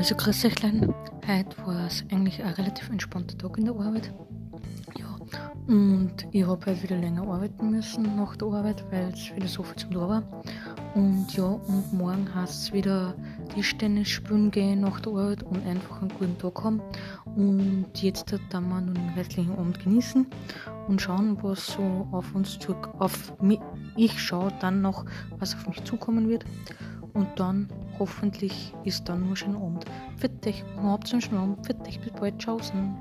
Also grüß euch Leute. Heute war es eigentlich ein relativ entspannter Tag in der Arbeit. Ja, und ich habe halt wieder länger arbeiten müssen nach der Arbeit, weil es wieder so viel zum tun war. Und ja, und morgen heißt es wieder Tischtennis spielen gehen nach der Arbeit und einfach einen guten Tag haben. Und jetzt dann wir nun den restlichen Abend genießen und schauen, was so auf uns zu, auf mich, ich schaue dann noch, was auf mich zukommen wird. Und dann hoffentlich ist dann nur schön Abend. Für dich, habt einen schönen Abend. Für dich, bis bald. Tschaußen.